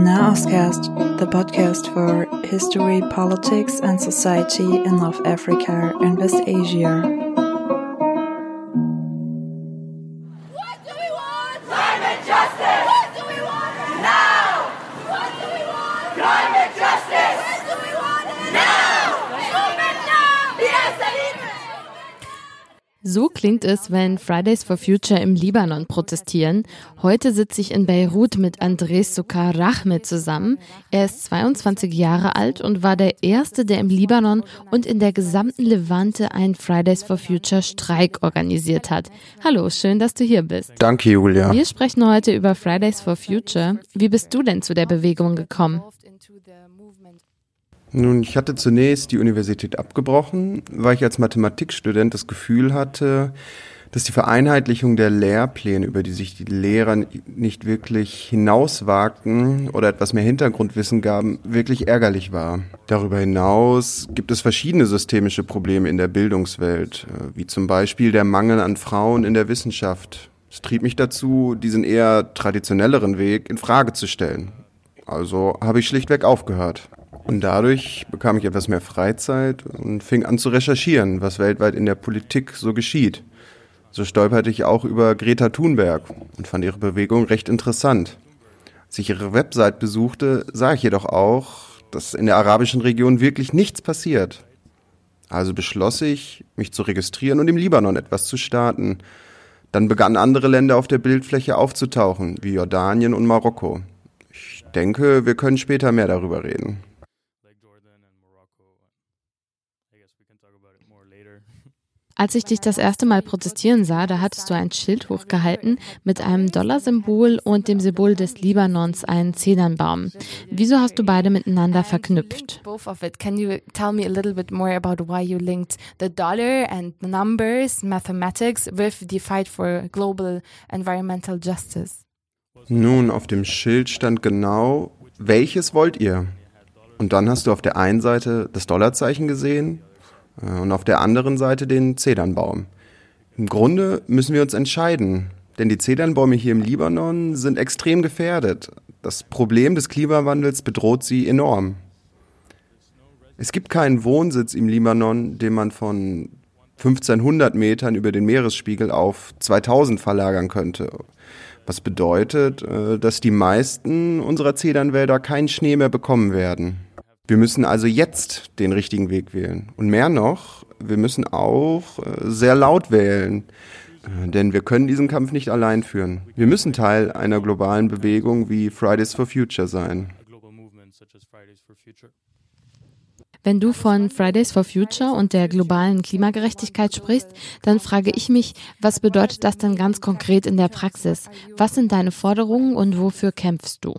Naoscast, the podcast for history, politics, and society in North Africa and West Asia. Klingt es, wenn Fridays for Future im Libanon protestieren. Heute sitze ich in Beirut mit Andres Sokar Rahmed zusammen. Er ist 22 Jahre alt und war der Erste, der im Libanon und in der gesamten Levante einen Fridays for Future Streik organisiert hat. Hallo, schön, dass du hier bist. Danke, Julia. Wir sprechen heute über Fridays for Future. Wie bist du denn zu der Bewegung gekommen? Nun, ich hatte zunächst die Universität abgebrochen, weil ich als Mathematikstudent das Gefühl hatte, dass die Vereinheitlichung der Lehrpläne, über die sich die Lehrer nicht wirklich hinauswagten oder etwas mehr Hintergrundwissen gaben, wirklich ärgerlich war. Darüber hinaus gibt es verschiedene systemische Probleme in der Bildungswelt, äh, wie zum Beispiel der Mangel an Frauen in der Wissenschaft. Es trieb mich dazu, diesen eher traditionelleren Weg in Frage zu stellen. Also habe ich schlichtweg aufgehört. Und dadurch bekam ich etwas mehr Freizeit und fing an zu recherchieren, was weltweit in der Politik so geschieht. So stolperte ich auch über Greta Thunberg und fand ihre Bewegung recht interessant. Als ich ihre Website besuchte, sah ich jedoch auch, dass in der arabischen Region wirklich nichts passiert. Also beschloss ich, mich zu registrieren und im Libanon etwas zu starten. Dann begannen andere Länder auf der Bildfläche aufzutauchen, wie Jordanien und Marokko. Ich denke, wir können später mehr darüber reden. Als ich dich das erste Mal protestieren sah, da hattest du ein Schild hochgehalten mit einem Dollarsymbol und dem Symbol des Libanons, einen Zedernbaum. Wieso hast du beide miteinander verknüpft? Both of it. Can you tell me a little bit more about why you linked the dollar and numbers, mathematics with the fight for global environmental justice? Nun, auf dem Schild stand genau, welches wollt ihr? Und dann hast du auf der einen Seite das Dollarzeichen gesehen und auf der anderen Seite den Zedernbaum. Im Grunde müssen wir uns entscheiden, denn die Zedernbäume hier im Libanon sind extrem gefährdet. Das Problem des Klimawandels bedroht sie enorm. Es gibt keinen Wohnsitz im Libanon, den man von 1500 Metern über den Meeresspiegel auf 2000 verlagern könnte. Was bedeutet, äh, dass die meisten unserer Zedernwälder keinen Schnee mehr bekommen werden. Wir müssen also jetzt den richtigen Weg wählen. Und mehr noch, wir müssen auch äh, sehr laut wählen. Äh, denn wir können diesen Kampf nicht allein führen. Wir müssen Teil einer globalen Bewegung wie Fridays for Future sein. Wenn du von Fridays for Future und der globalen Klimagerechtigkeit sprichst, dann frage ich mich, was bedeutet das denn ganz konkret in der Praxis? Was sind deine Forderungen und wofür kämpfst du?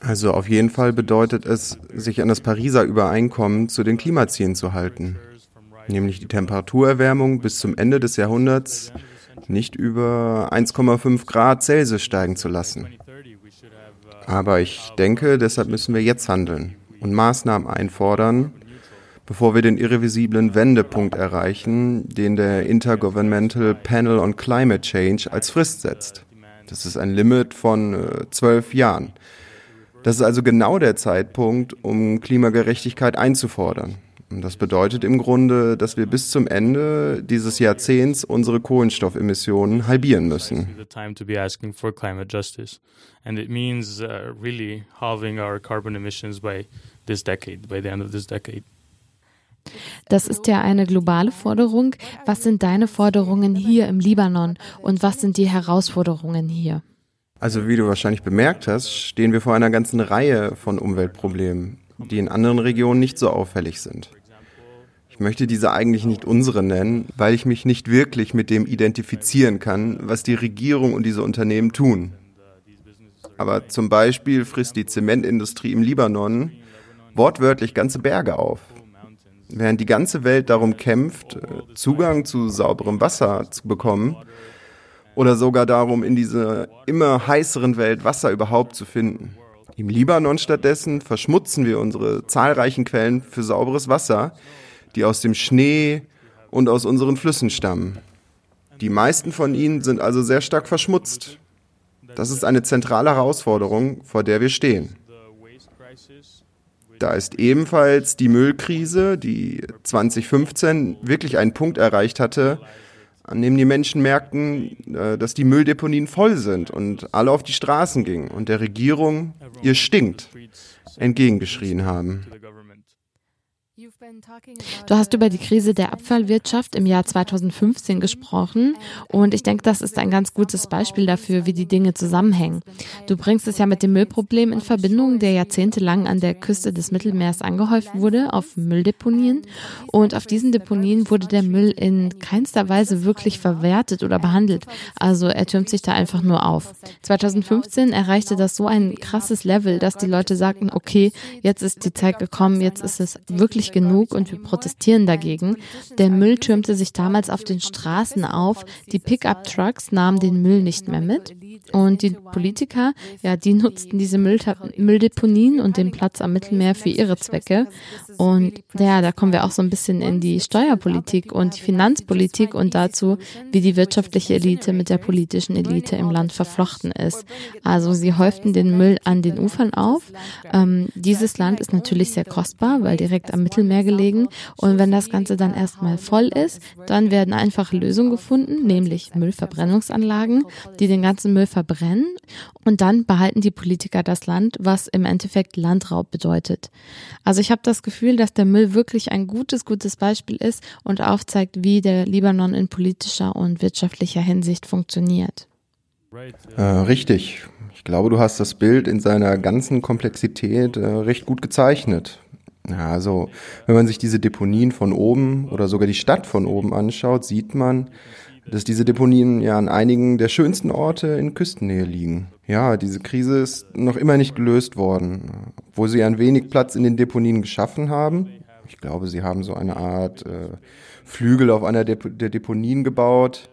Also auf jeden Fall bedeutet es, sich an das Pariser Übereinkommen zu den Klimazielen zu halten, nämlich die Temperaturerwärmung bis zum Ende des Jahrhunderts nicht über 1,5 Grad Celsius steigen zu lassen. Aber ich denke, deshalb müssen wir jetzt handeln und Maßnahmen einfordern, bevor wir den irrevisiblen Wendepunkt erreichen, den der Intergovernmental Panel on Climate Change als Frist setzt. Das ist ein Limit von äh, zwölf Jahren. Das ist also genau der Zeitpunkt, um Klimagerechtigkeit einzufordern. Und das bedeutet im Grunde, dass wir bis zum Ende dieses Jahrzehnts unsere Kohlenstoffemissionen halbieren müssen. And it means uh, really halving our carbon emissions by this decade, by the end of this decade. Das ist ja eine globale Forderung. Was sind deine Forderungen hier im Libanon und was sind die Herausforderungen hier? Also wie du wahrscheinlich bemerkt hast, stehen wir vor einer ganzen Reihe von Umweltproblemen, die in anderen Regionen nicht so auffällig sind. Ich möchte diese eigentlich nicht unsere nennen, weil ich mich nicht wirklich mit dem identifizieren kann, was die Regierung und diese Unternehmen tun. Aber zum Beispiel frisst die Zementindustrie im Libanon wortwörtlich ganze Berge auf. Während die ganze Welt darum kämpft, Zugang zu sauberem Wasser zu bekommen, oder sogar darum, in dieser immer heißeren Welt Wasser überhaupt zu finden. Im Libanon stattdessen verschmutzen wir unsere zahlreichen Quellen für sauberes Wasser, die aus dem Schnee und aus unseren Flüssen stammen. Die meisten von ihnen sind also sehr stark verschmutzt. Das ist eine zentrale Herausforderung, vor der wir stehen. Da ist ebenfalls die Müllkrise, die 2015 wirklich einen Punkt erreicht hatte, an dem die Menschen merkten, äh, dass die Mülldeponien voll sind und alle auf die Straßen gingen und der Regierung ihr stinkt entgegengeschrien haben. Du hast über die Krise der Abfallwirtschaft im Jahr 2015 gesprochen und ich denke, das ist ein ganz gutes Beispiel dafür, wie die Dinge zusammenhängen. Du bringst es ja mit dem Müllproblem in Verbindung, der jahrzehntelang an der Küste des Mittelmeers angehäuft wurde, auf Mülldeponien. Und auf diesen Deponien wurde der Müll in keinster Weise wirklich verwertet oder behandelt. Also er türmt sich da einfach nur auf. 2015 erreichte das so ein krasses Level, dass die Leute sagten, okay, jetzt ist die Zeit gekommen, jetzt ist es wirklich genug genug und wir protestieren dagegen. Der Müll türmte sich damals auf den Straßen auf. Die Pickup-Trucks nahmen den Müll nicht mehr mit. Und die Politiker, ja, die nutzten diese Mülldeponien und den Platz am Mittelmeer für ihre Zwecke. Und ja, da kommen wir auch so ein bisschen in die Steuerpolitik und die Finanzpolitik und dazu, wie die wirtschaftliche Elite mit der politischen Elite im Land verflochten ist. Also sie häuften den Müll an den Ufern auf. Ähm, dieses Land ist natürlich sehr kostbar, weil direkt am Mittelmeer gelegen. Und wenn das Ganze dann erstmal voll ist, dann werden einfache Lösungen gefunden, nämlich Müllverbrennungsanlagen, die den ganzen Müll verbrennen. Und dann behalten die Politiker das Land, was im Endeffekt Landraub bedeutet. Also ich habe das Gefühl, dass der Müll wirklich ein gutes, gutes Beispiel ist und aufzeigt, wie der Libanon in politischer und wirtschaftlicher Hinsicht funktioniert. Äh, richtig. Ich glaube, du hast das Bild in seiner ganzen Komplexität äh, recht gut gezeichnet. Ja, also wenn man sich diese Deponien von oben oder sogar die Stadt von oben anschaut, sieht man, dass diese Deponien ja an einigen der schönsten Orte in Küstennähe liegen. Ja, diese Krise ist noch immer nicht gelöst worden, obwohl sie ein wenig Platz in den Deponien geschaffen haben. Ich glaube, sie haben so eine Art äh, Flügel auf einer Dep der Deponien gebaut.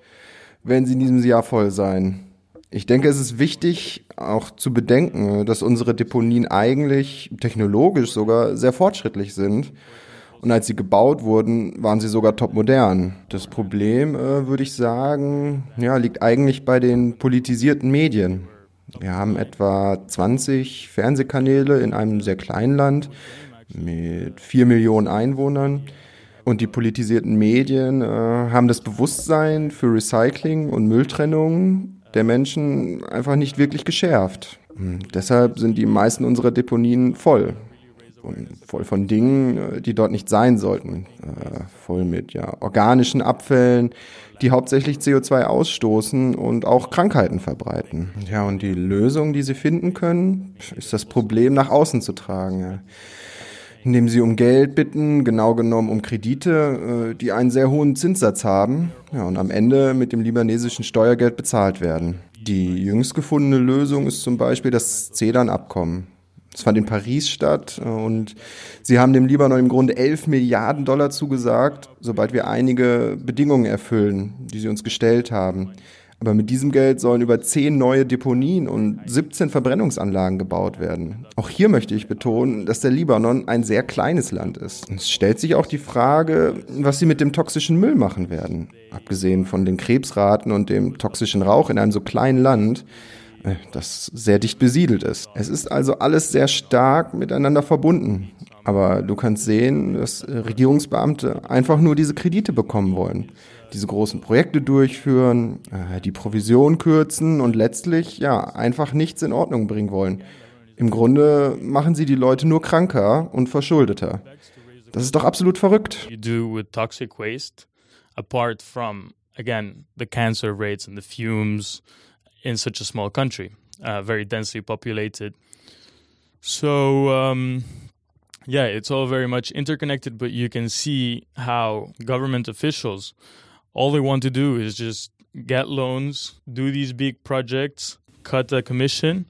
Werden sie in diesem Jahr voll sein? Ich denke, es ist wichtig auch zu bedenken, dass unsere Deponien eigentlich technologisch sogar sehr fortschrittlich sind. Und als sie gebaut wurden, waren sie sogar topmodern. Das Problem, äh, würde ich sagen, ja, liegt eigentlich bei den politisierten Medien. Wir haben etwa 20 Fernsehkanäle in einem sehr kleinen Land mit vier Millionen Einwohnern. Und die politisierten Medien äh, haben das Bewusstsein für Recycling und Mülltrennung der Menschen einfach nicht wirklich geschärft. Hm, deshalb sind die meisten unserer Deponien voll. Und voll von Dingen, äh, die dort nicht sein sollten. Äh, voll mit ja, organischen Abfällen, die hauptsächlich CO2 ausstoßen und auch Krankheiten verbreiten. Ja, und die Lösung, die sie finden können, ist das Problem nach außen zu tragen. Ja indem sie um Geld bitten, genau genommen um Kredite, äh, die einen sehr hohen Zinssatz haben ja, und am Ende mit dem libanesischen Steuergeld bezahlt werden. Die jüngst gefundene Lösung ist zum Beispiel das CEDAN-Abkommen. Es fand in Paris statt äh, und sie haben dem Libanon im Grunde 11 Milliarden Dollar zugesagt, sobald wir einige Bedingungen erfüllen, die sie uns gestellt haben. Aber mit diesem Geld sollen über zehn neue Deponien und 17 Verbrennungsanlagen gebaut werden. Auch hier möchte ich betonen, dass der Libanon ein sehr kleines Land ist. Es stellt sich auch die Frage, was sie mit dem toxischen Müll machen werden. Abgesehen von den Krebsraten und dem toxischen Rauch in einem so kleinen Land, das sehr dicht besiedelt ist. Es ist also alles sehr stark miteinander verbunden. Aber du kannst sehen, dass Regierungsbeamte einfach nur diese Kredite bekommen wollen diese großen Projekte durchführen, äh, die Provision kürzen und letztlich ja einfach nichts in Ordnung bringen wollen. Im Grunde machen sie die Leute nur kranker und verschuldeter. Das ist doch absolut verrückt. Apart from again the cancer rates and the fumes in such a small country, uh, very densely populated. So um, yeah, it's all very much interconnected, but you can see how government officials all they want to do is just get loans, do these big projects, cut the commission,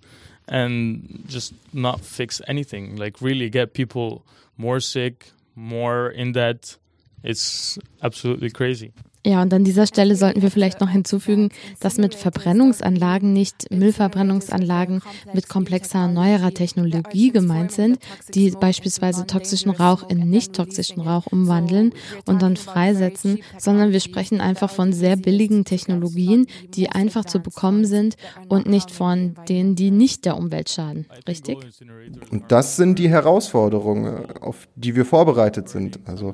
and just not fix anything. Like, really get people more sick, more in debt. It's absolutely crazy. Ja, und an dieser Stelle sollten wir vielleicht noch hinzufügen, dass mit Verbrennungsanlagen nicht Müllverbrennungsanlagen mit komplexer neuerer Technologie gemeint sind, die beispielsweise toxischen Rauch in nicht toxischen Rauch umwandeln und dann freisetzen, sondern wir sprechen einfach von sehr billigen Technologien, die einfach zu bekommen sind und nicht von denen, die nicht der Umwelt schaden. Richtig? Und das sind die Herausforderungen, auf die wir vorbereitet sind. Also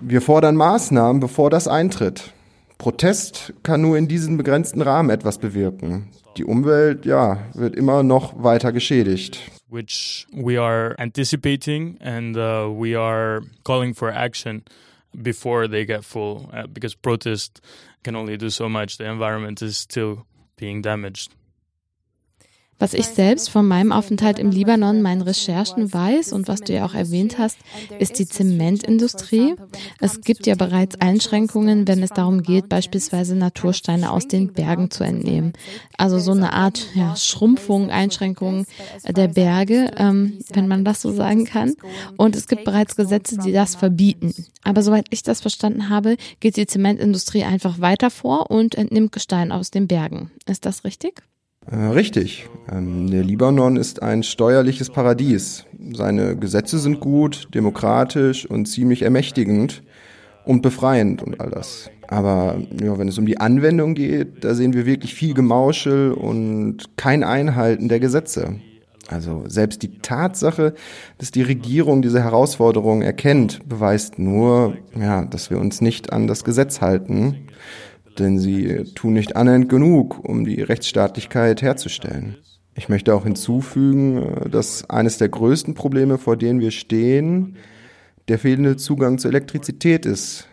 wir fordern Maßnahmen, bevor das eintritt. Protest kann nur in diesem begrenzten Rahmen etwas bewirken. Die Umwelt, ja, wird immer noch weiter geschädigt. Which we are anticipating and uh, we are calling for action before they get full, uh, because protest can only do so much. The environment is still being damaged. Was ich selbst von meinem Aufenthalt im Libanon, meinen Recherchen weiß und was du ja auch erwähnt hast, ist die Zementindustrie. Es gibt ja bereits Einschränkungen, wenn es darum geht, beispielsweise Natursteine aus den Bergen zu entnehmen. Also so eine Art ja, Schrumpfung, Einschränkung der Berge, ähm, wenn man das so sagen kann. Und es gibt bereits Gesetze, die das verbieten. Aber soweit ich das verstanden habe, geht die Zementindustrie einfach weiter vor und entnimmt Gestein aus den Bergen. Ist das richtig? Äh, richtig. Ähm, der Libanon ist ein steuerliches Paradies. Seine Gesetze sind gut, demokratisch und ziemlich ermächtigend und befreiend und all das. Aber ja, wenn es um die Anwendung geht, da sehen wir wirklich viel Gemauschel und kein Einhalten der Gesetze. Also selbst die Tatsache, dass die Regierung diese Herausforderungen erkennt, beweist nur, ja, dass wir uns nicht an das Gesetz halten denn sie tun nicht annähernd genug, um die Rechtsstaatlichkeit herzustellen. Ich möchte auch hinzufügen, dass eines der größten Probleme, vor denen wir stehen, der fehlende Zugang zur Elektrizität ist.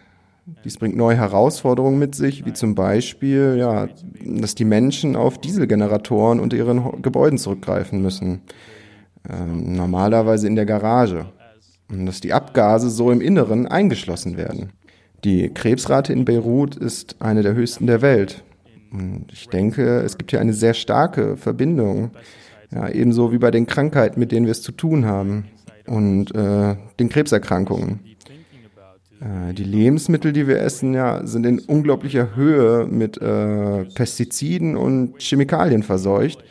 Dies bringt neue Herausforderungen mit sich, wie zum Beispiel, ja, dass die Menschen auf Dieselgeneratoren unter ihren Gebäuden zurückgreifen müssen. Ähm, normalerweise in der Garage. Und dass die Abgase so im Inneren eingeschlossen werden. Die Krebsrate in Beirut ist eine der höchsten der Welt. Und ich denke, es gibt hier eine sehr starke Verbindung, ja, ebenso wie bei den Krankheiten, mit denen wir es zu tun haben und äh, den Krebserkrankungen. Äh, die Lebensmittel, die wir essen, ja, sind in unglaublicher Höhe mit äh, Pestiziden und Chemikalien verseucht.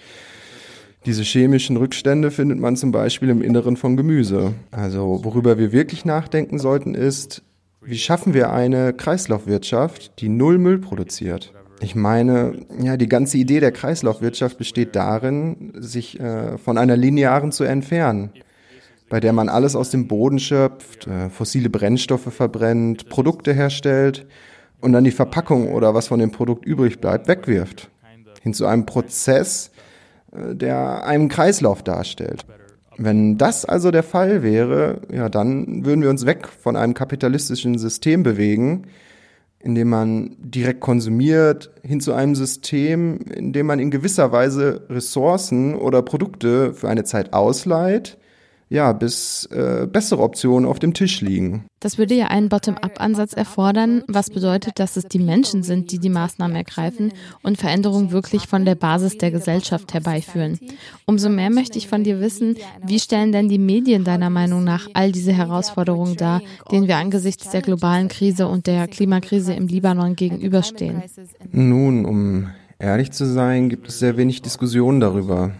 Diese chemischen Rückstände findet man zum Beispiel im Inneren von Gemüse. Also worüber wir wirklich nachdenken sollten, ist, wie schaffen wir eine Kreislaufwirtschaft, die null Müll produziert? Ich meine, ja, die ganze Idee der Kreislaufwirtschaft besteht darin, sich äh, von einer linearen zu entfernen, bei der man alles aus dem Boden schöpft, äh, fossile Brennstoffe verbrennt, Produkte herstellt und dann die Verpackung oder was von dem Produkt übrig bleibt, wegwirft. Hin zu einem Prozess, äh, der einen Kreislauf darstellt. Wenn das also der Fall wäre, ja, dann würden wir uns weg von einem kapitalistischen System bewegen, in dem man direkt konsumiert, hin zu einem System, in dem man in gewisser Weise Ressourcen oder Produkte für eine Zeit ausleiht ja, bis äh, bessere Optionen auf dem Tisch liegen. Das würde ja einen Bottom-up-Ansatz erfordern, was bedeutet, dass es die Menschen sind, die die Maßnahmen ergreifen und Veränderungen wirklich von der Basis der Gesellschaft herbeiführen. Umso mehr möchte ich von dir wissen, wie stellen denn die Medien deiner Meinung nach all diese Herausforderungen dar, denen wir angesichts der globalen Krise und der Klimakrise im Libanon gegenüberstehen? Nun, um ehrlich zu sein, gibt es sehr wenig Diskussionen darüber.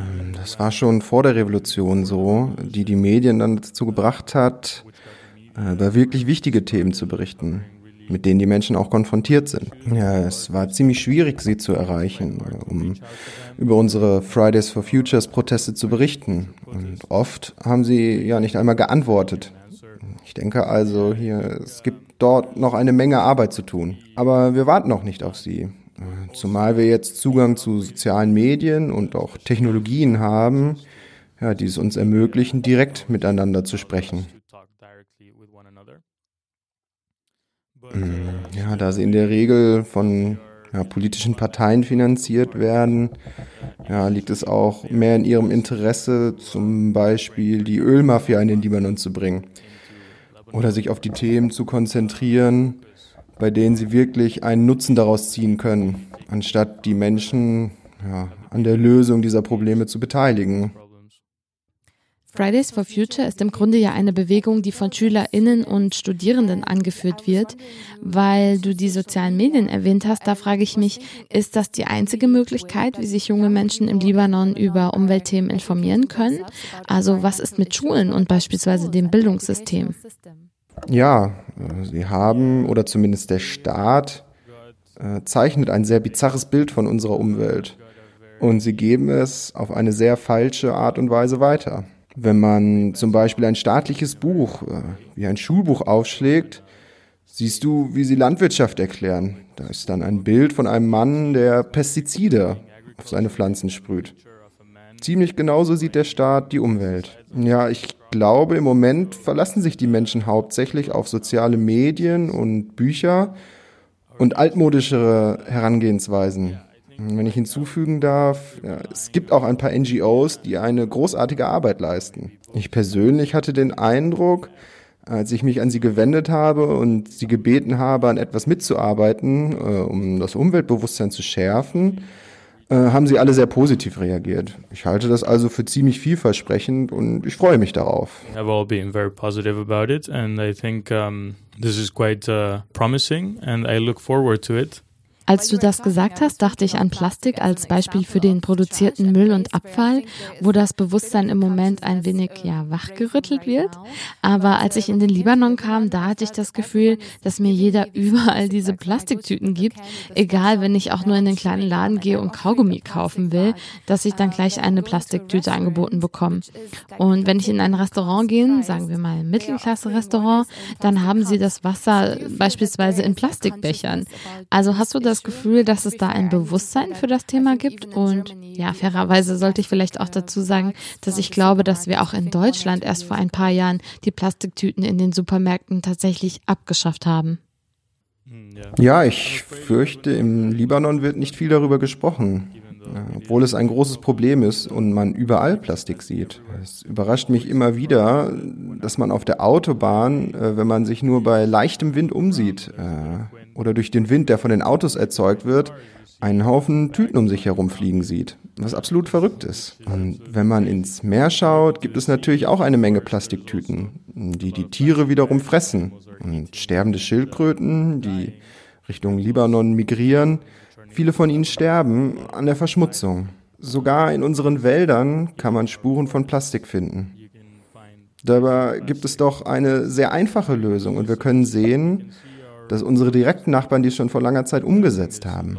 Ähm, das war schon vor der Revolution so, die die Medien dann dazu gebracht hat, äh, über wirklich wichtige Themen zu berichten, mit denen die Menschen auch konfrontiert sind. Ja, es war ziemlich schwierig, sie zu erreichen, um über unsere Fridays for Futures Proteste zu berichten. Und oft haben sie ja nicht einmal geantwortet. Ich denke also hier, es gibt dort noch eine Menge Arbeit zu tun. Aber wir warten noch nicht auf sie. Zumal wir jetzt Zugang zu sozialen Medien und auch Technologien haben, ja, die es uns ermöglichen, direkt miteinander zu sprechen. Mm, ja, da sie in der Regel von ja, politischen Parteien finanziert werden, ja, liegt es auch mehr in ihrem Interesse, zum Beispiel die Ölmafia in den Libanon zu bringen oder sich auf die Themen zu konzentrieren, bei denen sie wirklich einen Nutzen daraus ziehen können, anstatt die Menschen ja, an der Lösung dieser Probleme zu beteiligen. Fridays for Future ist im Grunde ja eine Bewegung, die von SchülerInnen und Studierenden angeführt wird. Weil du die sozialen Medien erwähnt hast, da frage ich mich, ist das die einzige Möglichkeit, wie sich junge Menschen im Libanon über Umweltthemen informieren können? Also was ist mit Schulen und beispielsweise dem Bildungssystem? Ja, sie haben, oder zumindest der Staat, äh, zeichnet ein sehr bizarres Bild von unserer Umwelt. Und sie geben es auf eine sehr falsche Art und Weise weiter. Wenn man zum Beispiel ein staatliches Buch äh, wie ein Schulbuch aufschlägt, siehst du, wie sie Landwirtschaft erklären. Da ist dann ein Bild von einem Mann, der Pestizide auf seine Pflanzen sprüht. Ziemlich genauso sieht der Staat die Umwelt. Ja, ich glaube, im Moment verlassen sich die Menschen hauptsächlich auf soziale Medien und Bücher und altmodischere Herangehensweisen. Wenn ich hinzufügen darf, ja, es gibt auch ein paar NGOs, die eine großartige Arbeit leisten. Ich persönlich hatte den Eindruck, als ich mich an sie gewendet habe und sie gebeten habe, an etwas mitzuarbeiten, äh, um das Umweltbewusstsein zu schärfen, äh, haben sie alle sehr positiv reagiert. Ich halte das also für ziemlich vielversprechend und ich freue mich darauf. Have all been very positive about it and I think um, this is quite uh, promising and I look forward to it. Als du das gesagt hast, dachte ich an Plastik als Beispiel für den produzierten Müll und Abfall, wo das Bewusstsein im Moment ein wenig ja wachgerüttelt wird. Aber als ich in den Libanon kam, da hatte ich das Gefühl, dass mir jeder überall diese Plastiktüten gibt, egal wenn ich auch nur in den kleinen Laden gehe und Kaugummi kaufen will, dass ich dann gleich eine Plastiktüte angeboten bekomme. Und wenn ich in ein Restaurant gehe, sagen wir mal Mittelklasse-Restaurant, dann haben sie das Wasser beispielsweise in Plastikbechern. Also hast du das das Gefühl, dass es da ein Bewusstsein für das Thema gibt. Und ja, fairerweise sollte ich vielleicht auch dazu sagen, dass ich glaube, dass wir auch in Deutschland erst vor ein paar Jahren die Plastiktüten in den Supermärkten tatsächlich abgeschafft haben. Ja, ich fürchte, im Libanon wird nicht viel darüber gesprochen, obwohl es ein großes Problem ist und man überall Plastik sieht. Es überrascht mich immer wieder, dass man auf der Autobahn, äh, wenn man sich nur bei leichtem Wind umsieht, äh, oder durch den Wind, der von den Autos erzeugt wird, einen Haufen Tüten um sich herumfliegen sieht, was absolut verrückt ist. Und wenn man ins Meer schaut, gibt es natürlich auch eine Menge Plastiktüten, die die Tiere wiederum fressen. Und sterbende Schildkröten, die Richtung Libanon migrieren, viele von ihnen sterben an der Verschmutzung. Sogar in unseren Wäldern kann man Spuren von Plastik finden. Dabei gibt es doch eine sehr einfache Lösung und wir können sehen, dass unsere direkten Nachbarn dies schon vor langer Zeit umgesetzt haben.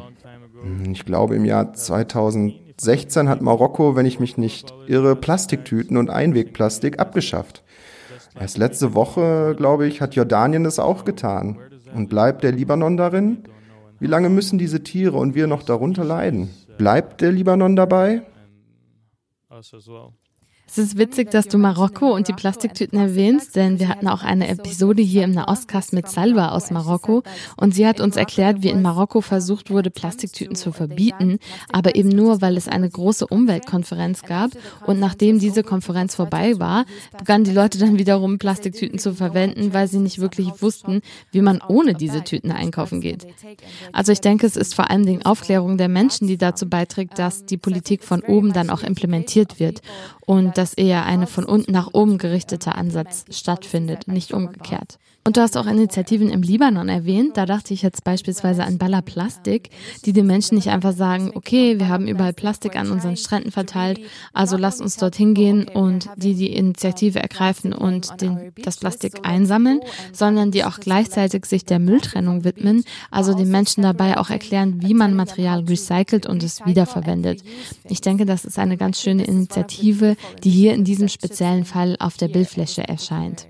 Ich glaube, im Jahr 2016 hat Marokko, wenn ich mich nicht irre, Plastiktüten und Einwegplastik abgeschafft. Erst letzte Woche, glaube ich, hat Jordanien das auch getan. Und bleibt der Libanon darin? Wie lange müssen diese Tiere und wir noch darunter leiden? Bleibt der Libanon dabei? Es ist witzig, dass du Marokko und die Plastiktüten erwähnst, denn wir hatten auch eine Episode hier im Nahostcast mit Salva aus Marokko und sie hat uns erklärt, wie in Marokko versucht wurde, Plastiktüten zu verbieten, aber eben nur, weil es eine große Umweltkonferenz gab und nachdem diese Konferenz vorbei war, begannen die Leute dann wiederum Plastiktüten zu verwenden, weil sie nicht wirklich wussten, wie man ohne diese Tüten einkaufen geht. Also ich denke, es ist vor allem die Aufklärung der Menschen, die dazu beiträgt, dass die Politik von oben dann auch implementiert wird und dass eher eine von unten nach oben gerichtete Ansatz stattfindet, nicht umgekehrt. Und du hast auch Initiativen im Libanon erwähnt. Da dachte ich jetzt beispielsweise an Balla Plastik, die den Menschen nicht einfach sagen, okay, wir haben überall Plastik an unseren Stränden verteilt, also lasst uns dorthin gehen und die die Initiative ergreifen und den, das Plastik einsammeln, sondern die auch gleichzeitig sich der Mülltrennung widmen, also den Menschen dabei auch erklären, wie man Material recycelt und es wiederverwendet. Ich denke, das ist eine ganz schöne Initiative, die hier in diesem speziellen Fall auf der Bildfläche erscheint.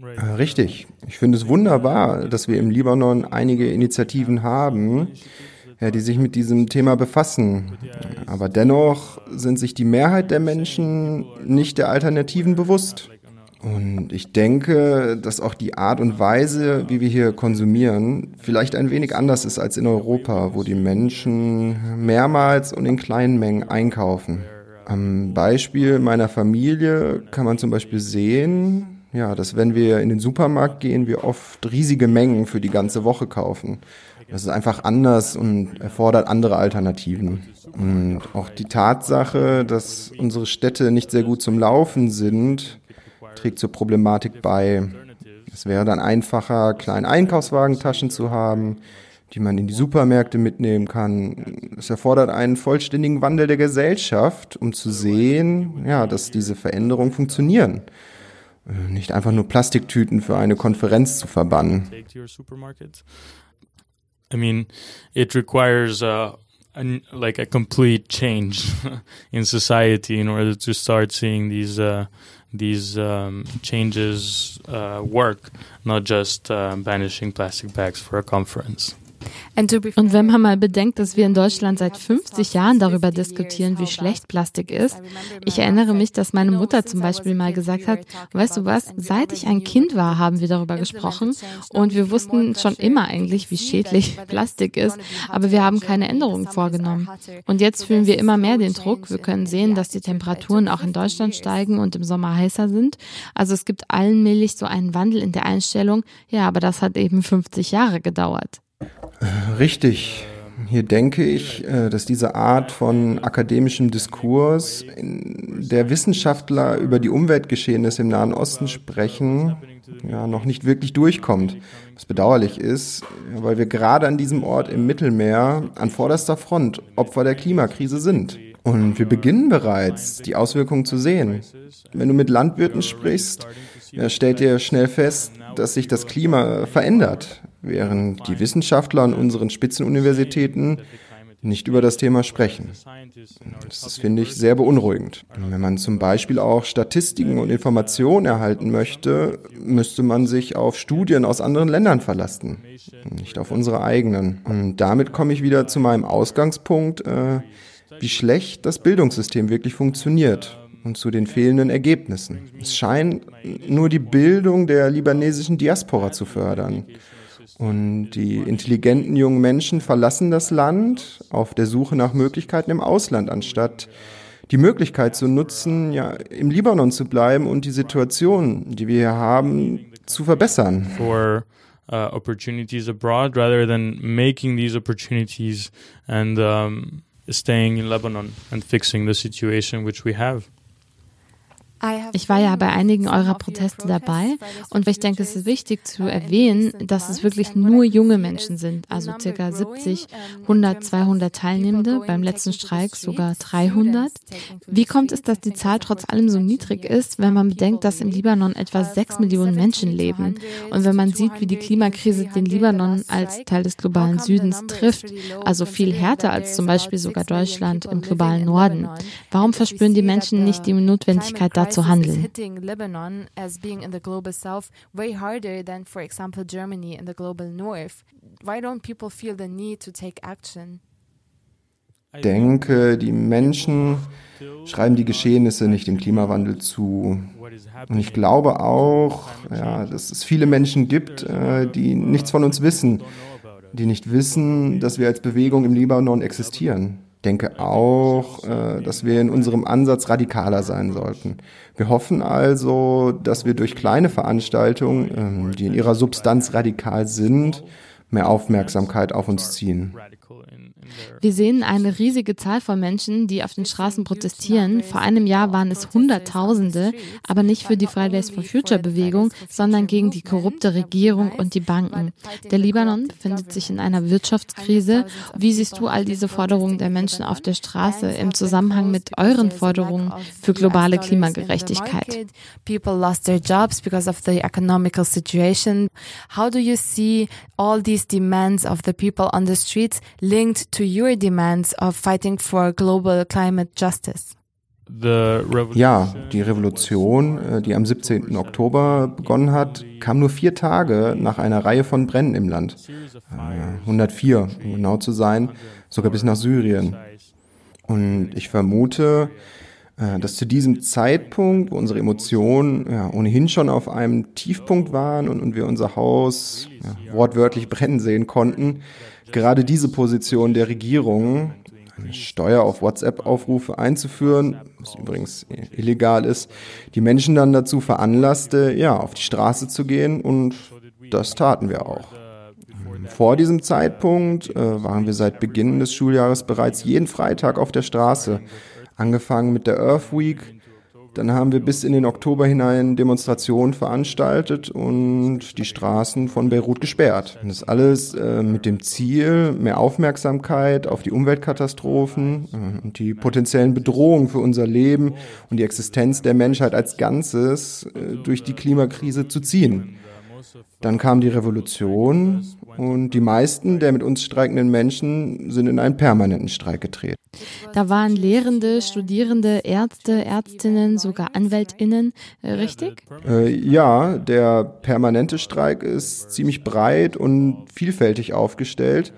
Äh, richtig. Ich finde es wunderbar, dass wir im Libanon einige Initiativen haben, ja, die sich mit diesem Thema befassen. Aber dennoch sind sich die Mehrheit der Menschen nicht der Alternativen bewusst. Und ich denke, dass auch die Art und Weise, wie wir hier konsumieren, vielleicht ein wenig anders ist als in Europa, wo die Menschen mehrmals und in kleinen Mengen einkaufen. Am Beispiel meiner Familie kann man zum Beispiel sehen, ja, dass wenn wir in den Supermarkt gehen, wir oft riesige Mengen für die ganze Woche kaufen. Das ist einfach anders und erfordert andere Alternativen. Und auch die Tatsache, dass unsere Städte nicht sehr gut zum Laufen sind, trägt zur Problematik bei. Es wäre dann einfacher, kleine Einkaufswagentaschen zu haben, die man in die Supermärkte mitnehmen kann. Es erfordert einen vollständigen Wandel der Gesellschaft, um zu sehen, ja, dass diese Veränderungen funktionieren. Äh, nicht einfach nur Plastiktüten für eine Konferenz zu verbannen. I mean, it requires a, a like a complete change in society in order to start seeing these uh, these um, changes uh, work, not just uh, banishing plastic bags for a conference. Und wenn man mal bedenkt, dass wir in Deutschland seit 50 Jahren darüber diskutieren, wie schlecht Plastik ist. Ich erinnere mich, dass meine Mutter zum Beispiel mal gesagt hat, weißt du was, seit ich ein Kind war, haben wir darüber gesprochen und wir wussten schon immer eigentlich, wie schädlich Plastik ist, aber wir haben keine Änderungen vorgenommen. Und jetzt fühlen wir immer mehr den Druck. Wir können sehen, dass die Temperaturen auch in Deutschland steigen und im Sommer heißer sind. Also es gibt allmählich so einen Wandel in der Einstellung. Ja, aber das hat eben 50 Jahre gedauert. Richtig. Hier denke ich, äh, dass diese Art von akademischem Diskurs, in der Wissenschaftler über die Umweltgeschehnisse im Nahen Osten sprechen, ja, noch nicht wirklich durchkommt. Was bedauerlich ist, weil wir gerade an diesem Ort im Mittelmeer an vorderster Front Opfer der Klimakrise sind. Und wir beginnen bereits, die Auswirkungen zu sehen. Wenn du mit Landwirten sprichst, stellt ihr schnell fest, dass sich das Klima verändert während die Wissenschaftler an unseren Spitzenuniversitäten nicht über das Thema sprechen. Das finde ich sehr beunruhigend. Wenn man zum Beispiel auch Statistiken und Informationen erhalten möchte, müsste man sich auf Studien aus anderen Ländern verlassen, nicht auf unsere eigenen. Und damit komme ich wieder zu meinem Ausgangspunkt, äh, wie schlecht das Bildungssystem wirklich funktioniert und zu den fehlenden Ergebnissen. Es scheint nur die Bildung der libanesischen Diaspora zu fördern. Und die intelligenten jungen Menschen verlassen das Land auf der Suche nach Möglichkeiten im Ausland, anstatt die Möglichkeit zu nutzen, ja, im Libanon zu bleiben und die Situation, die wir hier haben, zu verbessern. For uh, opportunities abroad rather than making these opportunities and um, staying in Lebanon and fixing the situation which we have. Ich war ja bei einigen eurer Proteste dabei und ich denke, es ist wichtig zu erwähnen, dass es wirklich nur junge Menschen sind, also circa 70, 100, 200 Teilnehmende, beim letzten Streik sogar 300. Wie kommt es, dass die Zahl trotz allem so niedrig ist, wenn man bedenkt, dass im Libanon etwa 6 Millionen Menschen leben und wenn man sieht, wie die Klimakrise den Libanon als Teil des globalen Südens trifft, also viel härter als zum Beispiel sogar Deutschland im globalen Norden? Warum verspüren die Menschen nicht die Notwendigkeit dazu, zu handeln. Ich denke, die Menschen schreiben die Geschehnisse nicht dem Klimawandel zu. Und ich glaube auch, ja, dass es viele Menschen gibt, äh, die nichts von uns wissen, die nicht wissen, dass wir als Bewegung im Libanon existieren denke auch, äh, dass wir in unserem Ansatz radikaler sein sollten. Wir hoffen also, dass wir durch kleine Veranstaltungen, äh, die in ihrer Substanz radikal sind, mehr Aufmerksamkeit auf uns ziehen. Wir sehen eine riesige Zahl von Menschen, die auf den Straßen protestieren. Vor einem Jahr waren es Hunderttausende, aber nicht für die Fridays for Future Bewegung, sondern gegen die korrupte Regierung und die Banken. Der Libanon befindet sich in einer Wirtschaftskrise. Wie siehst du all diese Forderungen der Menschen auf der Straße im Zusammenhang mit euren Forderungen für globale Klimagerechtigkeit? People lost their jobs because of the economical situation. How do you see all these demands of the people on the streets linked to your demands of fighting for global climate justice? Ja, die Revolution, äh, die am 17. Oktober begonnen hat, kam nur vier Tage nach einer Reihe von Bränden im Land. 104, äh, um genau zu sein, sogar bis nach Syrien. Und ich vermute, äh, dass zu diesem Zeitpunkt, wo unsere Emotionen ja, ohnehin schon auf einem Tiefpunkt waren und, und wir unser Haus ja, wortwörtlich brennen sehen konnten, gerade diese Position der Regierung, eine Steuer auf WhatsApp-Aufrufe einzuführen, was übrigens illegal ist, die Menschen dann dazu veranlasste, ja, auf die Straße zu gehen und das taten wir auch. Vor diesem Zeitpunkt äh, waren wir seit Beginn des Schuljahres bereits jeden Freitag auf der Straße, angefangen mit der Earth Week, dann haben wir bis in den Oktober hinein Demonstrationen veranstaltet und die Straßen von Beirut gesperrt. Und das alles äh, mit dem Ziel, mehr Aufmerksamkeit auf die Umweltkatastrophen äh, und die potenziellen Bedrohungen für unser Leben und die Existenz der Menschheit als Ganzes äh, durch die Klimakrise zu ziehen. Dann kam die Revolution und die meisten der mit uns streikenden Menschen sind in einen permanenten Streik getreten. Da waren Lehrende, Studierende, Ärzte, Ärztinnen, sogar Anwältinnen, äh, richtig? Äh, ja, der permanente Streik ist ziemlich breit und vielfältig aufgestellt.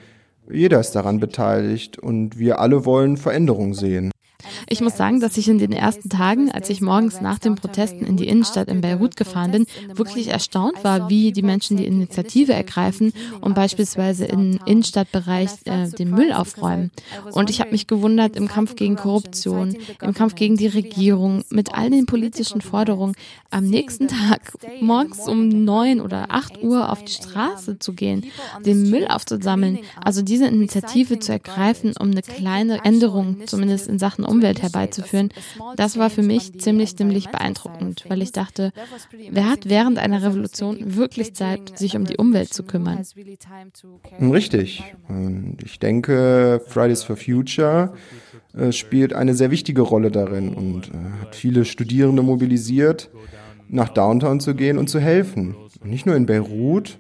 Jeder ist daran beteiligt und wir alle wollen Veränderung sehen. Ich muss sagen, dass ich in den ersten Tagen, als ich morgens nach den Protesten in die Innenstadt in Beirut gefahren bin, wirklich erstaunt war, wie die Menschen die Initiative ergreifen und beispielsweise im Innenstadtbereich äh, den Müll aufräumen. Und ich habe mich gewundert, im Kampf gegen Korruption, im Kampf gegen die Regierung, mit all den politischen Forderungen, am nächsten Tag morgens um neun oder acht Uhr auf die Straße zu gehen, den Müll aufzusammeln, also diese Initiative zu ergreifen, um eine kleine Änderung zumindest in Sachen Umwelt herbeizuführen, das war für mich ziemlich, ziemlich beeindruckend, weil ich dachte, wer hat während einer Revolution wirklich Zeit, sich um die Umwelt zu kümmern? Richtig. Ich denke, Fridays for Future äh, spielt eine sehr wichtige Rolle darin und äh, hat viele Studierende mobilisiert, nach Downtown zu gehen und zu helfen. Nicht nur in Beirut,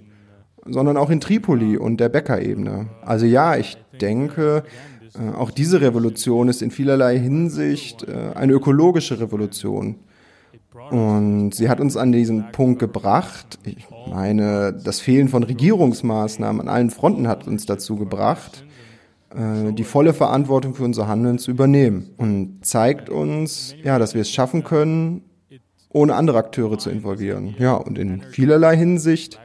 sondern auch in Tripoli und der Bäckerebene. Also ja, ich denke, auch diese Revolution ist in vielerlei Hinsicht äh, eine ökologische Revolution. Und sie hat uns an diesen Punkt gebracht. Ich meine, das Fehlen von Regierungsmaßnahmen an allen Fronten hat uns dazu gebracht, äh, die volle Verantwortung für unser Handeln zu übernehmen und zeigt uns, ja, dass wir es schaffen können, ohne andere Akteure zu involvieren. Ja, und in vielerlei Hinsicht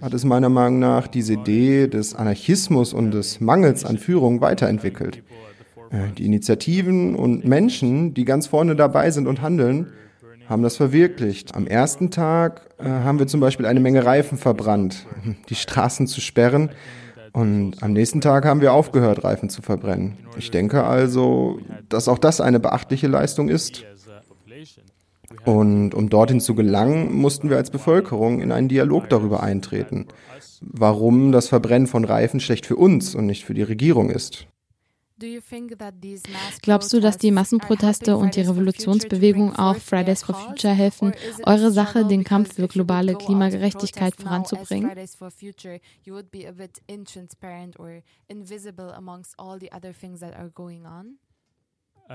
hat es meiner Meinung nach diese Idee des Anarchismus und des Mangels an Führung weiterentwickelt. Äh, die Initiativen und Menschen, die ganz vorne dabei sind und handeln, haben das verwirklicht. Am ersten Tag äh, haben wir zum Beispiel eine Menge Reifen verbrannt, die Straßen zu sperren. Und am nächsten Tag haben wir aufgehört, Reifen zu verbrennen. Ich denke also, dass auch das eine beachtliche Leistung ist. Und um dorthin zu gelangen, mussten wir als Bevölkerung in einen Dialog darüber eintreten, warum das Verbrennen von Reifen schlecht für uns und nicht für die Regierung ist. Glaubst du, dass die Massenproteste und die Revolutionsbewegung auch Fridays for Future helfen, eure Sache, den Kampf für globale Klimagerechtigkeit voranzubringen?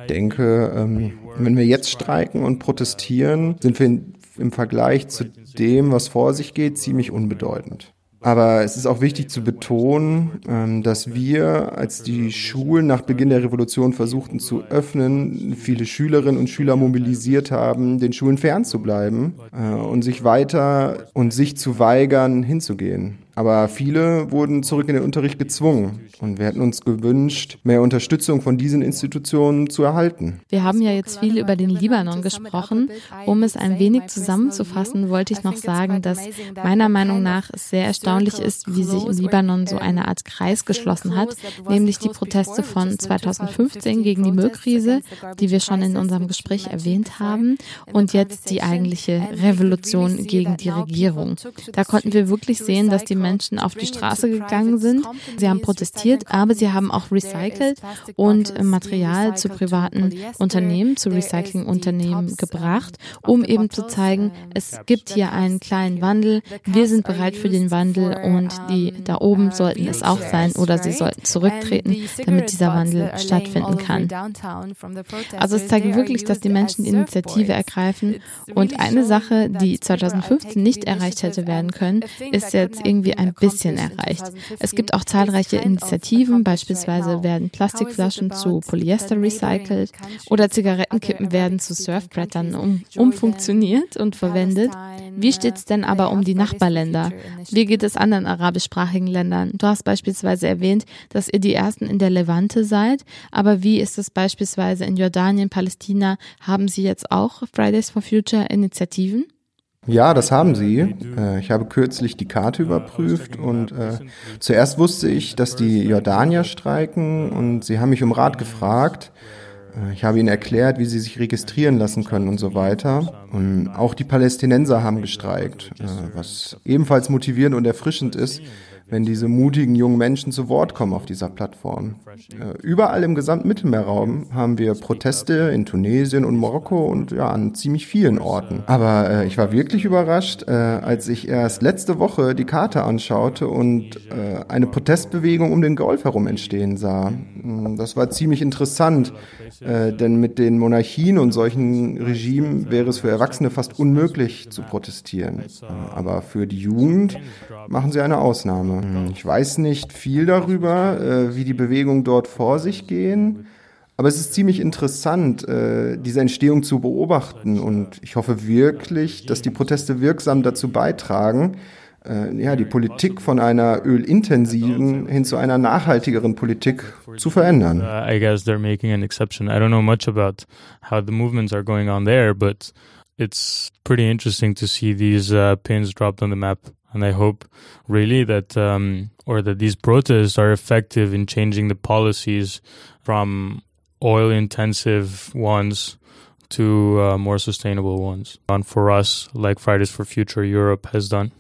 Denke, ähm, wenn wir jetzt streiken und protestieren, sind wir im Vergleich zu dem, was vor sich geht, ziemlich unbedeutend. Aber es ist auch wichtig zu betonen, ähm, dass wir, als die Schulen nach Beginn der Revolution versuchten zu öffnen, viele Schülerinnen und Schüler mobilisiert haben, den Schulen fernzubleiben äh, und sich weiter und sich zu weigern, hinzugehen. Aber viele wurden zurück in den Unterricht gezwungen. Und wir hätten uns gewünscht, mehr Unterstützung von diesen Institutionen zu erhalten. Wir haben ja jetzt viel über den Libanon gesprochen. Um es ein wenig zusammenzufassen, wollte ich noch sagen, dass meiner Meinung nach es sehr erstaunlich ist, wie sich im Libanon so eine Art Kreis geschlossen hat, nämlich die Proteste von 2015 gegen die Müllkrise, die wir schon in unserem Gespräch erwähnt haben, und jetzt die eigentliche Revolution gegen die Regierung. Da konnten wir wirklich sehen, dass die Menschen auf die Straße gegangen sind. Sie haben protestiert, aber sie haben auch recycelt und Material zu privaten Unternehmen, zu Recyclingunternehmen gebracht, um eben zu zeigen, es gibt hier einen kleinen Wandel. Wir sind bereit für den Wandel und die da oben sollten es auch sein oder sie sollten zurücktreten, damit dieser Wandel stattfinden kann. Also es zeigt wirklich, dass die Menschen Initiative ergreifen und eine Sache, die 2015 nicht erreicht hätte werden können, ist jetzt irgendwie wir ein bisschen erreicht. Es gibt auch zahlreiche Initiativen, beispielsweise werden Plastikflaschen zu Polyester recycelt oder Zigarettenkippen werden zu Surfbrettern um, umfunktioniert und verwendet. Wie steht es denn aber um die Nachbarländer? Wie geht es anderen arabischsprachigen Ländern? Du hast beispielsweise erwähnt, dass ihr die ersten in der Levante seid, aber wie ist es beispielsweise in Jordanien, Palästina? Haben sie jetzt auch Fridays for Future Initiativen? Ja, das haben sie. Äh, ich habe kürzlich die Karte überprüft und äh, zuerst wusste ich, dass die Jordanier streiken und sie haben mich um Rat gefragt. Äh, ich habe ihnen erklärt, wie sie sich registrieren lassen können und so weiter. Und auch die Palästinenser haben gestreikt, äh, was ebenfalls motivierend und erfrischend ist, wenn diese mutigen jungen Menschen zu Wort kommen auf dieser Plattform. Äh, überall im gesamten Mittelmeerraum haben wir Proteste in Tunesien und Marokko und ja, an ziemlich vielen Orten. Aber äh, ich war wirklich überrascht, äh, als ich erst letzte Woche die Karte anschaute und äh, eine Protestbewegung um den Golf herum entstehen sah. Mm, das war ziemlich interessant, äh, denn mit den Monarchien und solchen Regimen wäre es für Erwachsene fast unmöglich zu protestieren. Äh, aber für die Jugend machen sie eine Ausnahme. Hm, ich weiß nicht viel darüber, äh, wie die Bewegungen dort vor sich gehen. Aber es ist ziemlich interessant, äh, diese Entstehung zu beobachten. Und ich hoffe wirklich, dass die Proteste wirksam dazu beitragen, äh, ja, die Politik von einer ölintensiven hin zu einer nachhaltigeren Politik zu verändern. Uh, I guess they're making an exception. I don't know much about how the movements are going on there, but it's pretty interesting to see these uh, pins dropped on the map. And I hope really that, um, or that these protests are effective in changing the policies from oil intensive ones to uh, more sustainable ones. And for us, like Fridays for Future Europe has done.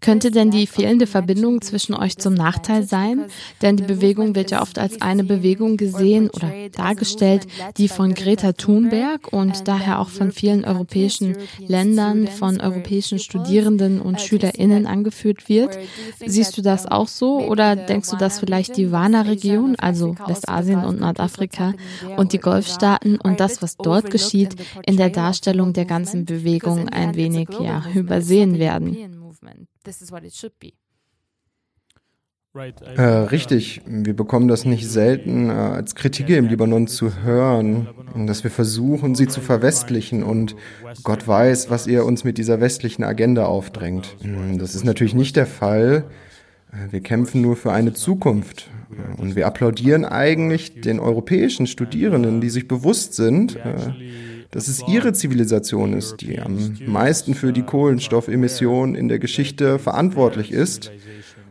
Könnte denn die fehlende Verbindung zwischen euch zum Nachteil sein? Denn die Bewegung wird ja oft als eine Bewegung gesehen oder dargestellt, die von Greta Thunberg und daher auch von vielen europäischen Ländern, von europäischen Studierenden und Schülerinnen angeführt wird. Siehst du das auch so oder denkst du, dass vielleicht die Wana-Region, also Westasien und Nordafrika und die Golfstaaten und das, was dort geschieht, in der Darstellung der ganzen Bewegung ein wenig ja, übersehen werden? This is what it should be. Äh, richtig, wir bekommen das nicht selten äh, als Kritik im Libanon zu hören, dass wir versuchen, sie zu verwestlichen und Gott weiß, was ihr uns mit dieser westlichen Agenda aufdrängt. Hm, das ist natürlich nicht der Fall. Äh, wir kämpfen nur für eine Zukunft und wir applaudieren eigentlich den europäischen Studierenden, die sich bewusst sind, äh, dass es ihre Zivilisation ist, die am meisten für die Kohlenstoffemissionen in der Geschichte verantwortlich ist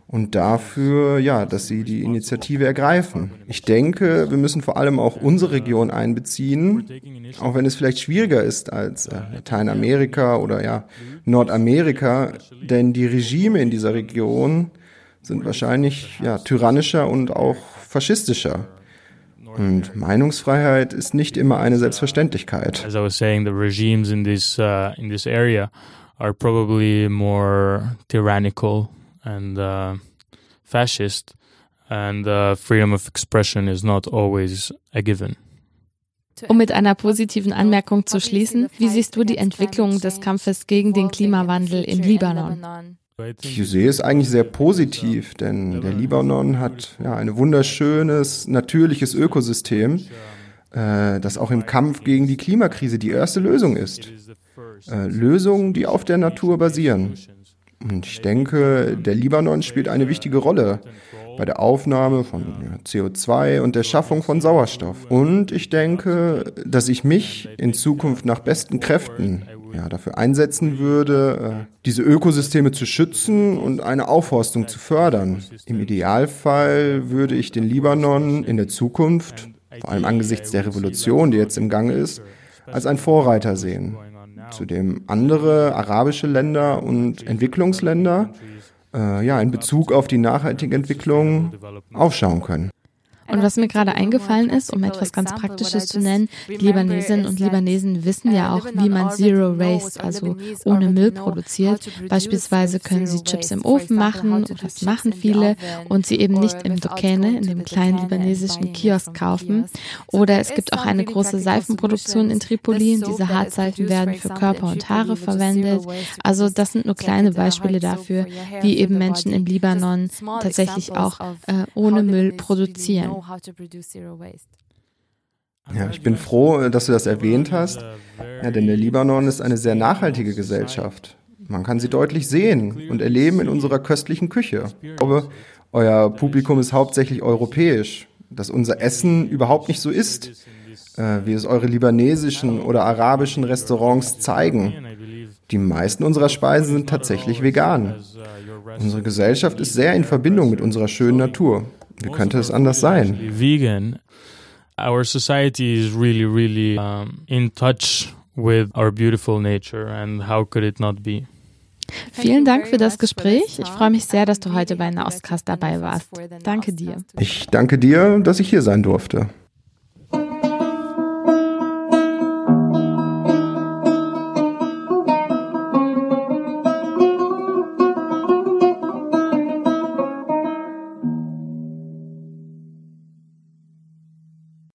und dafür, ja, dass sie die Initiative ergreifen. Ich denke, wir müssen vor allem auch unsere Region einbeziehen, auch wenn es vielleicht schwieriger ist als äh, Lateinamerika oder ja Nordamerika, denn die Regime in dieser Region sind wahrscheinlich ja tyrannischer und auch faschistischer. Und Meinungsfreiheit ist nicht immer eine Selbstverständlichkeit. As I was saying, the regimes in this uh, in this area are probably more tyrannical and uh, fascist, and uh, freedom of expression is not always a given. Um mit einer positiven Anmerkung zu schließen, wie siehst du die Entwicklung des Kampfes gegen den Klimawandel im Libanon? Ich sehe es eigentlich sehr positiv, denn der Libanon hat ja ein wunderschönes, natürliches Ökosystem, äh, das auch im Kampf gegen die Klimakrise die erste Lösung ist. Äh, Lösungen, die auf der Natur basieren. Und ich denke, der Libanon spielt eine wichtige Rolle bei der Aufnahme von CO2 und der Schaffung von Sauerstoff. Und ich denke, dass ich mich in Zukunft nach besten Kräften ja, dafür einsetzen würde, äh, diese Ökosysteme zu schützen und eine Aufforstung zu fördern. Im Idealfall würde ich den Libanon in der Zukunft, vor allem angesichts der Revolution, die jetzt im Gange ist, als ein Vorreiter sehen, zu dem andere arabische Länder und Entwicklungsländer äh, ja, in Bezug auf die nachhaltige Entwicklung aufschauen können. Und was mir gerade eingefallen ist, um etwas ganz Praktisches zu nennen, Libanesinnen und Libanesen wissen ja auch, wie man Zero Waste, also ohne Müll produziert. Beispielsweise können sie Chips im Ofen machen, oder das machen viele, und sie eben nicht im Dokene, in dem kleinen libanesischen Kiosk kaufen. Oder es gibt auch eine große Seifenproduktion in Tripoli. Diese Hartseifen werden für Körper und Haare verwendet. Also das sind nur kleine Beispiele dafür, wie eben Menschen im Libanon tatsächlich auch äh, ohne Müll produzieren how to produce zero waste. Ja, ich bin froh, dass du das erwähnt hast, ja, denn der Libanon ist eine sehr nachhaltige Gesellschaft. Man kann sie deutlich sehen und erleben in unserer köstlichen Küche. Ich glaube, euer Publikum ist hauptsächlich europäisch, dass unser Essen überhaupt nicht so ist, äh, wie es eure libanesischen oder arabischen Restaurants zeigen. Die meisten unserer Speisen sind tatsächlich vegan. Unsere Gesellschaft ist sehr in Verbindung mit unserer schönen Natur. Wie könnte es anders sein? Vegan. Our society is really, really um, in touch with our beautiful nature, and how could it not be? Vielen Dank für das Gespräch. Ich freue mich sehr, dass du heute bei Nahostcast dabei warst. Danke dir. Ich danke dir, dass ich hier sein durfte.